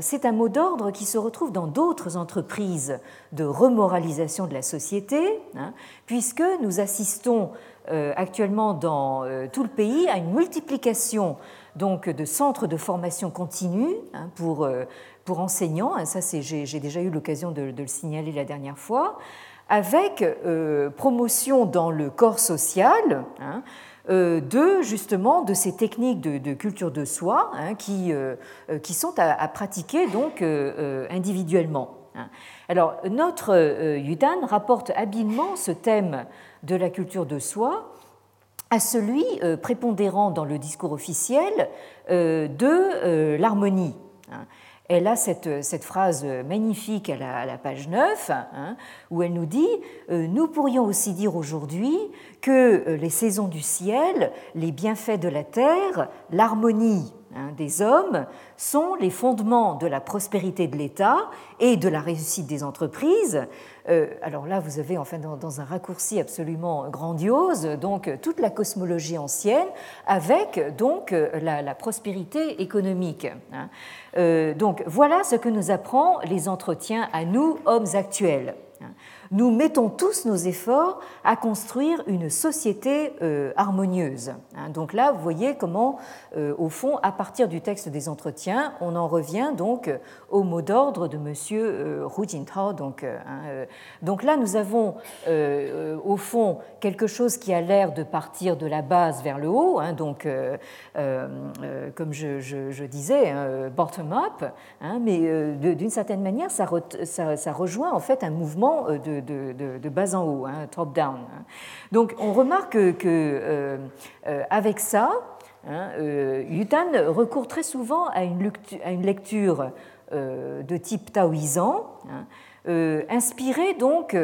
[SPEAKER 2] c'est un mot d'ordre qui se retrouve dans d'autres entreprises de remoralisation de la société, hein, puisque nous assistons actuellement dans tout le pays à une multiplication donc de centres de formation continue hein, pour, euh, pour enseignants, hein, ça j'ai déjà eu l'occasion de, le signaler la dernière fois, avec euh, promotion dans le corps social hein, euh, de justement de ces techniques de, culture de soi qui, qui sont à, pratiquer donc individuellement. Alors notre Yudan rapporte habilement ce thème de la culture de soi à celui euh, prépondérant dans le discours officiel euh, de euh, l'harmonie. Hein. Elle a cette, cette, phrase magnifique à la, page 9, hein, où elle nous dit Nous pourrions aussi dire aujourd'hui que les saisons du ciel, les bienfaits de la terre, l'harmonie Hein, des hommes sont les fondements de la prospérité de l'État et de la réussite des entreprises. Euh, alors là, vous avez enfin dans, un raccourci absolument grandiose donc toute la cosmologie ancienne avec donc la, prospérité économique. Hein. Euh, donc voilà ce que nous apprend les entretiens à nous hommes actuels. Nous mettons tous nos efforts à construire une société euh, harmonieuse. Hein, donc là, vous voyez comment, euh, au fond, à partir du texte des entretiens, on en revient donc au mot d'ordre de M. Euh, Hu Jintao. Donc, hein, donc là, nous avons, au fond, quelque chose qui a l'air de partir de la base vers le haut, hein, donc, comme je, disais, bottom-up, mais d'une certaine manière, ça, ça, rejoint en fait un mouvement de de, bas en haut, hein, top-down. Hein. Donc on remarque que, euh, euh, avec ça, hein, euh, Yutan recourt très souvent à une lecture, de type taoïsant, hein, inspirée donc,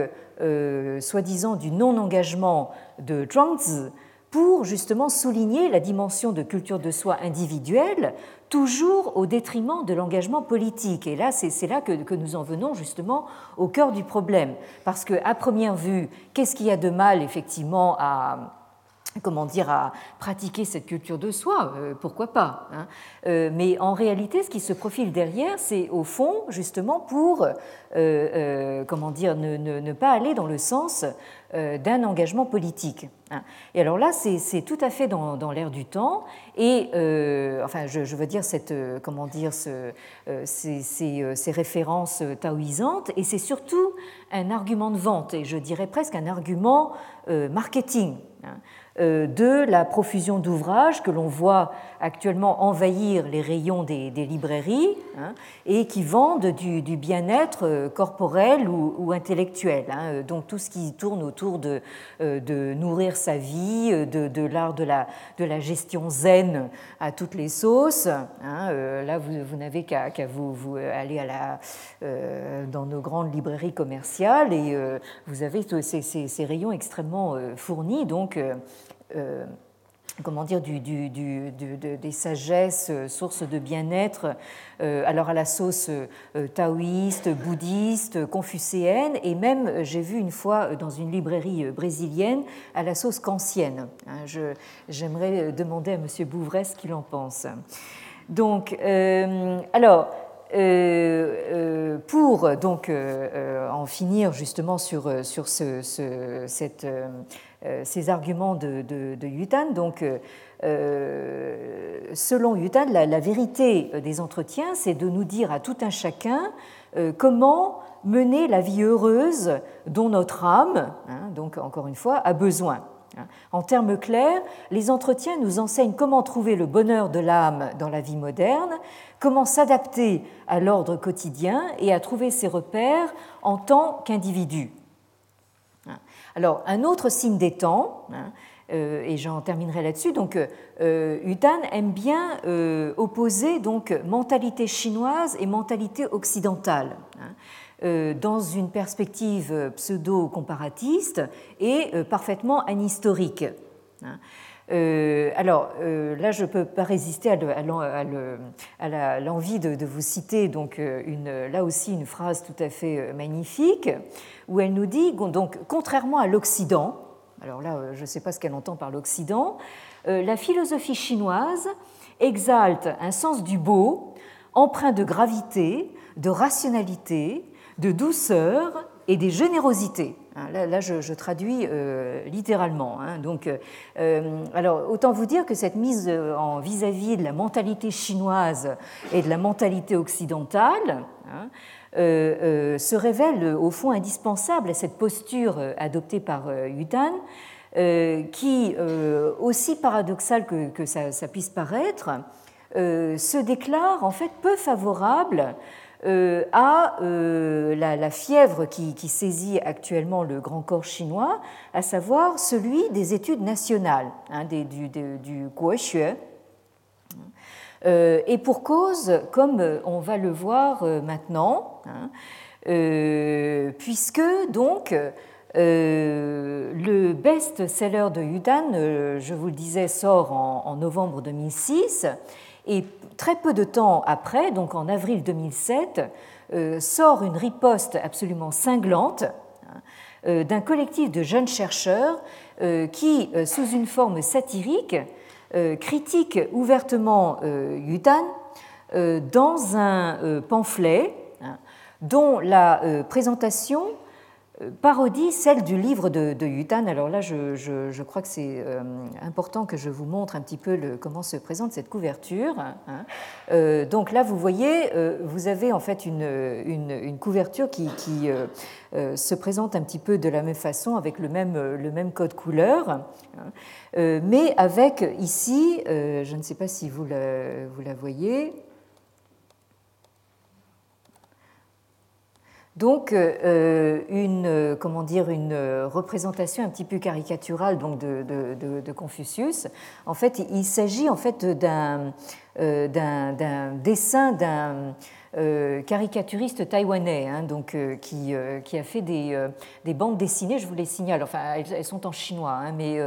[SPEAKER 2] soi-disant, du non-engagement de Zhuangzi pour justement souligner la dimension de culture de soi individuelle toujours au détriment de l'engagement politique. Et là, c'est là que, nous en venons justement au cœur du problème. Parce qu'à première vue, qu'est-ce qu'il y a de mal effectivement à, comment dire, à pratiquer cette culture de soi, euh, pourquoi pas. Hein. Euh, mais en réalité, ce qui se profile derrière, c'est au fond justement pour, euh, comment dire, ne, pas aller dans le sens d'un engagement politique. Hein. Et alors là, c'est tout à fait dans, l'air du temps. Et enfin, je, veux dire cette, comment dire, ce, ces, ces, références taoisantes. Et c'est surtout un argument de vente, et je dirais presque un argument marketing. Hein. Euh, de la profusion d'ouvrages que l'on voit actuellement envahir les rayons des, librairies hein, et qui vendent du, bien-être euh, corporel ou, intellectuel. Hein. donc tout ce qui tourne autour de, euh, nourrir sa vie, de, l'art de la, gestion zen à toutes les sauces. Hein. là, vous, n'avez qu'à vous, aller dans nos grandes librairies commerciales et vous avez ces, ces, ces rayons extrêmement fournis. Donc, comment dire, des sagesses, euh, sources de bien-être, euh, alors à la sauce taoïste, bouddhiste, confucéenne, et même, j'ai vu une fois dans une librairie brésilienne, à la sauce kantienne. Hein, j'aimerais demander à M. Bouvray ce qu'il en pense. Donc, alors, pour donc en finir justement sur, euh, ces arguments de, Yutan. Euh, euh, selon Yutan, la, vérité des entretiens, c'est de nous dire à tout un chacun comment mener la vie heureuse dont notre âme, hein, donc encore une fois, a besoin. En termes clairs, les entretiens nous enseignent comment trouver le bonheur de l'âme dans la vie moderne, comment s'adapter à l'ordre quotidien et à trouver ses repères en tant qu'individu. Alors, un autre signe des temps, hein, euh, et j'en terminerai là-dessus, donc euh, Utan aime bien euh, opposer donc mentalité chinoise et mentalité occidentale. Hein, dans une perspective pseudo-comparatiste et parfaitement anhistorique. Hein. alors là, je ne peux pas résister à l'envie de, vous citer donc là aussi une phrase tout à fait magnifique où elle nous dit, donc, contrairement à l'Occident, alors là, euh, je ne sais pas ce qu'elle entend par l'Occident, euh, la philosophie chinoise exalte un sens du beau, empreint de gravité, de rationalité, de douceur et des générosités. Hein, là, je, traduis euh, littéralement. Hein. donc, alors, autant vous dire que cette mise en vis-à-vis de la mentalité chinoise et de la mentalité occidentale, hein, euh, euh, se révèle au fond indispensable à cette posture euh, adoptée par Yutan, qui, aussi paradoxale que, ça, puisse paraître, se déclare en fait peu favorable à la, fièvre qui, saisit actuellement le grand corps chinois, à savoir celui des études nationales, hein, du, du, du euh, et pour cause, comme on va le voir euh, maintenant, hein, euh, puisque donc le best-seller de Yudan, je vous le disais, sort en, novembre 2006, et très peu de temps après, donc en avril 2007, sort une riposte absolument cinglante hein, d'un collectif de jeunes chercheurs qui, sous une forme satirique, euh, critique ouvertement euh, Yutan euh, dans un pamphlet hein, dont la présentation parodie celle du livre de, de Yutan. Alors là, je, crois que c'est important que je vous montre un petit peu comment se présente cette couverture. Hein. donc là, vous voyez, vous avez en fait une, couverture qui, se présente un petit peu de la même façon, avec le même, code couleur. Hein. Euh, mais avec ici, euh, je ne sais pas si vous vous la voyez, Donc, euh, une, comment dire, une représentation un petit peu caricaturale donc de, de, Confucius. En fait, il s'agit en fait d'un d'un dessin d'un euh, caricaturiste taïwanais, hein, donc, euh, qui, euh, qui, a fait des, des, bandes dessinées, je vous les signale, enfin elles, sont en chinois, hein, mais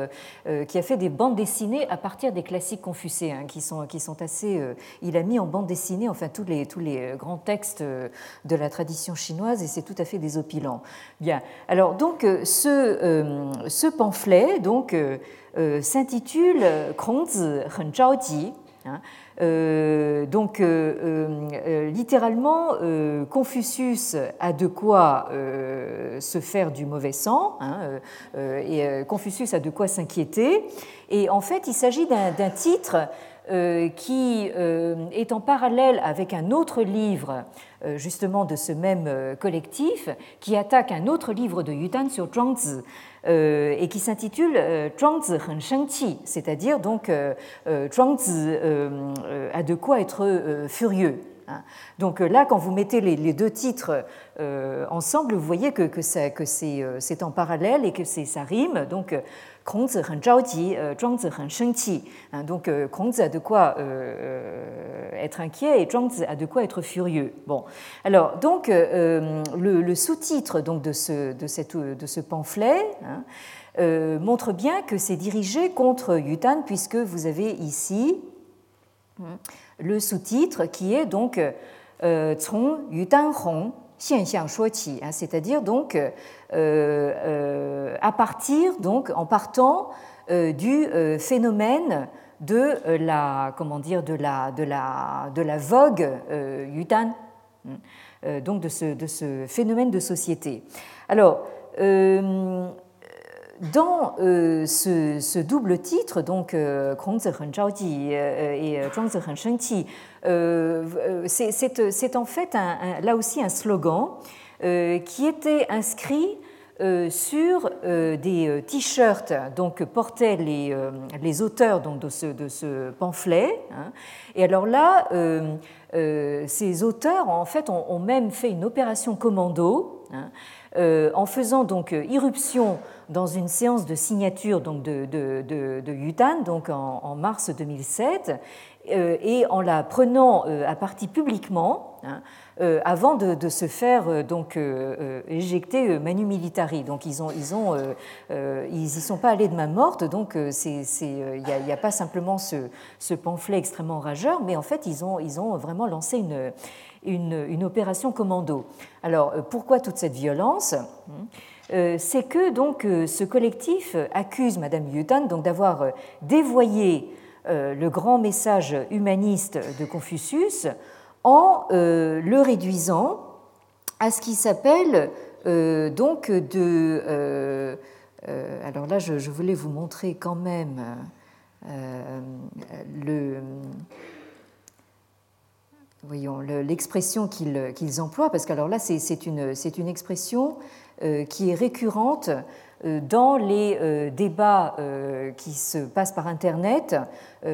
[SPEAKER 2] qui a fait des bandes dessinées à partir des classiques confucéens, qui sont, qui sont assez... il a mis en bande dessinée enfin, tous, les, tous les grands textes de la tradition chinoise et c'est tout à fait désopilant. Bien, alors donc ce, ce pamphlet donc, s'intitule Kongzi Hen. Euh, donc, euh, euh, littéralement, Confucius a de quoi se faire du mauvais sang, hein, et Confucius a de quoi s'inquiéter. Et en fait, il s'agit d'un titre qui est en parallèle avec un autre livre justement de ce même collectif qui attaque un autre livre de Yutan sur Zhuangzi euh, et qui s'intitule euh, Zhuangzi Hen Shengqi, c'est-à-dire donc euh, Zhuangzi a de quoi être furieux. Hein. Donc là, quand vous mettez les, deux titres ensemble, vous voyez que, que c'est en parallèle et que ça rime. Donc Kongzi Hen Zhaoji, Zhuangzi Hen Shengqi. Hein. Donc Kongzi a de quoi être inquiet et Zhuangzi a de quoi être furieux. Bon, alors donc le, sous-titre donc de ce, de, de ce pamphlet hein, montre bien que c'est dirigé contre Yutan puisque vous avez ici le sous-titre qui est donc euh, Yutan Hong hein, c'est-à-dire donc euh, euh, à partir donc en partant du phénomène de la comment dire de la de la de la vogue Yutan, hein, donc de ce, de ce phénomène de société. Alors dans euh, ce, double titre, donc euh, Kongzi Hen Zhaoji euh, et Zhuangzi Hen Shengqi, c'est en fait là aussi un slogan qui était inscrit sur des t-shirts donc portaient les, auteurs donc, de, ce, de pamphlet. Hein. Et alors là, ces auteurs en fait ont, même fait une opération commando hein, en faisant donc irruption dans une séance de signature donc de, de, de, Yutan, donc en, mars 2007, euh, et en la prenant euh, à partie publiquement, hein, euh, avant de, se faire donc éjecter manu militari. Donc ils ont, sont pas allés de main morte. Donc c'est, il n'y a, pas simplement ce, pamphlet extrêmement rageur, mais en fait ils ont, vraiment lancé une, opération commando. Alors pourquoi toute cette violence? Euh, c'est que donc euh, ce collectif accuse Madame Yutan donc d'avoir euh, dévoyé le grand message humaniste de Confucius en le réduisant à ce qui s'appelle donc de alors là je, voulais vous montrer quand même le voyons l'expression qu'ils emploient parce que alors là c'est une, une expression euh, qui est récurrente euh, dans les euh, débats qui se passent par Internet,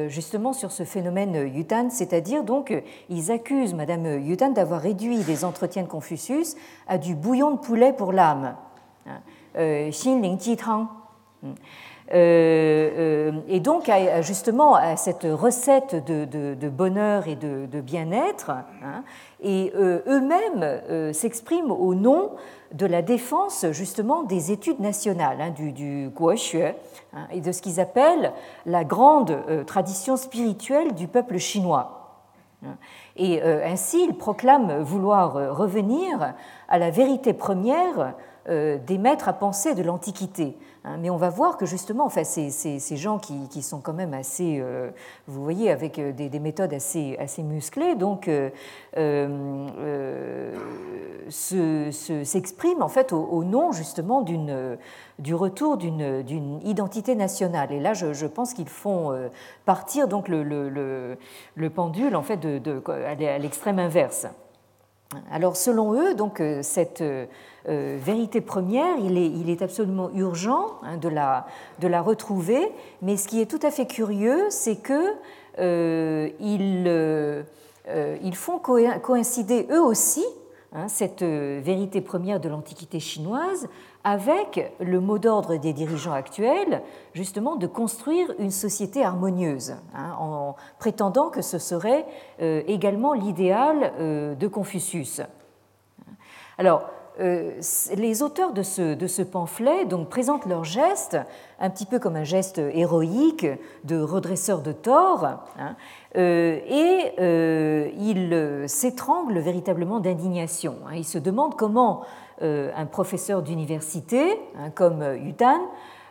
[SPEAKER 2] justement sur ce phénomène Yutan, c'est-à-dire donc ils accusent Madame Yutan d'avoir réduit les entretiens de Confucius à du bouillon de poulet pour l'âme, hein, Xin Ling Ji Tang. Et donc, justement, à cette recette de, bonheur et de, bien-être, hein, et eux-mêmes s'expriment au nom de la défense justement des études nationales, hein, du, du hein, et de ce qu'ils appellent la grande euh, tradition spirituelle du peuple chinois. Hein. Et euh, ainsi, ils proclament vouloir euh, revenir à la vérité première des maîtres à penser de l'Antiquité, mais on va voir que justement, enfin, ces, ces, gens qui, sont quand même assez, euh, vous voyez, avec euh, des, méthodes assez, musclées, donc euh, s'expriment en fait au, nom justement du retour d'une identité nationale. Et là, je, pense qu'ils font partir donc le, le, le, pendule en fait à l'extrême inverse. Alors, selon eux, donc cette euh, vérité première, il est, absolument urgent hein, de, la, retrouver, mais ce qui est tout à fait curieux, c'est euh, euh, ils font coïncider eux aussi cette vérité première de l'Antiquité chinoise avec le mot d'ordre des dirigeants actuels, justement de construire une société harmonieuse, hein, en prétendant que ce serait également l'idéal de Confucius. Alors, euh, les auteurs de ce, pamphlet donc, présentent leur geste un petit peu comme un geste héroïque de redresseur de tort, hein, euh, et euh, ils s'étranglent véritablement d'indignation. Hein. Ils se demandent comment un professeur d'université, hein, comme Yutan,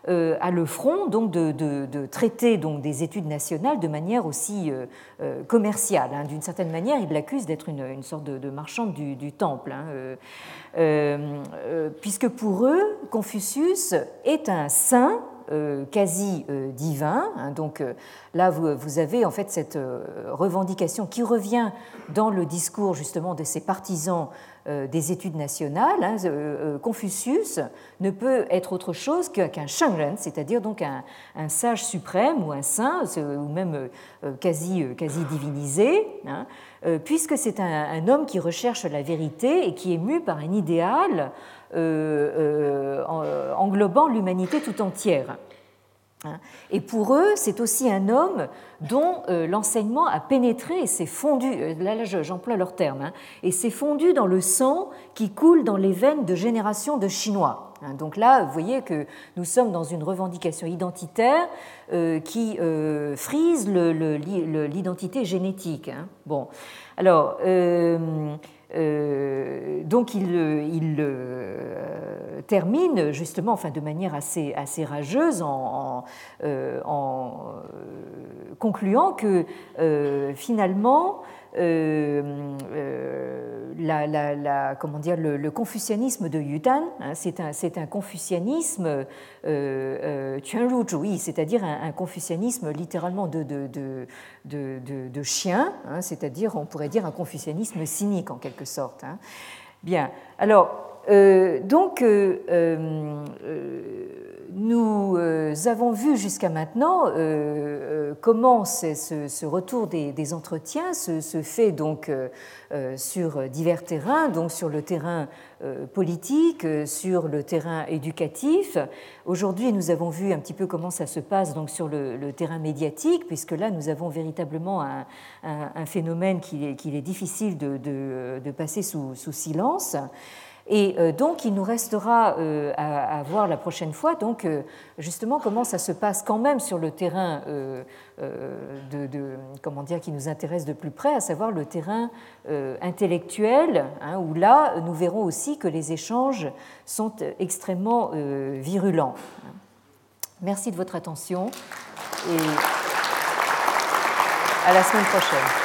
[SPEAKER 2] euh, à le front donc de, traiter donc des études nationales de manière aussi euh, euh, commerciale. Hein. D'une certaine manière, il l'accuse d'être une, sorte de, marchande du, temple, puisque pour eux, Confucius est un saint quasi divin. Hein. donc là, vous, avez en fait cette revendication qui revient dans le discours justement de ces partisans euh, des études nationales, hein, euh, euh, Confucius ne peut être autre chose qu'un shangren, c'est-à-dire donc un, sage suprême ou un saint, ou même quasi, quasi divinisé, hein, puisque c'est un, homme qui recherche la vérité et qui est mu par un idéal englobant l'humanité tout entière. Hein. Et pour eux, c'est aussi un homme dont euh, l'enseignement a pénétré et s'est fondu, euh, là, j'emploie leur terme, hein, et s'est fondu dans le sang qui coule dans les veines de générations de Chinois. Hein. Donc là, vous voyez que nous sommes dans une revendication identitaire euh, qui frise l'identité génétique. Bon, alors. Euh, donc il, il euh, termine justement enfin, de manière assez, assez rageuse en, en concluant que finalement euh, euh, la, comment dire, le, confucianisme de Yutan, hein, c'est un, un, confucianisme euh, euh c'est-à-dire un, confucianisme littéralement de, de, de, de chien, hein, c'est-à-dire on pourrait dire un confucianisme cynique en quelque sorte. Hein. Bien, alors euh, donc, euh, euh, nous avons vu jusqu'à maintenant comment ce, retour des, entretiens se, fait donc sur divers terrains, donc sur le terrain politique, sur le terrain éducatif. Aujourd'hui, nous avons vu un petit peu comment ça se passe donc sur le, terrain médiatique, puisque là, nous avons véritablement un, phénomène qu'il est, difficile de, passer sous silence. Et euh, donc, il nous restera euh, à, voir la prochaine fois, donc, euh, justement, comment ça se passe quand même sur le terrain de, comment dire, qui nous intéresse de plus près, à savoir le terrain intellectuel, hein, où là, nous verrons aussi que les échanges sont extrêmement virulents. Merci de votre attention et à la semaine prochaine.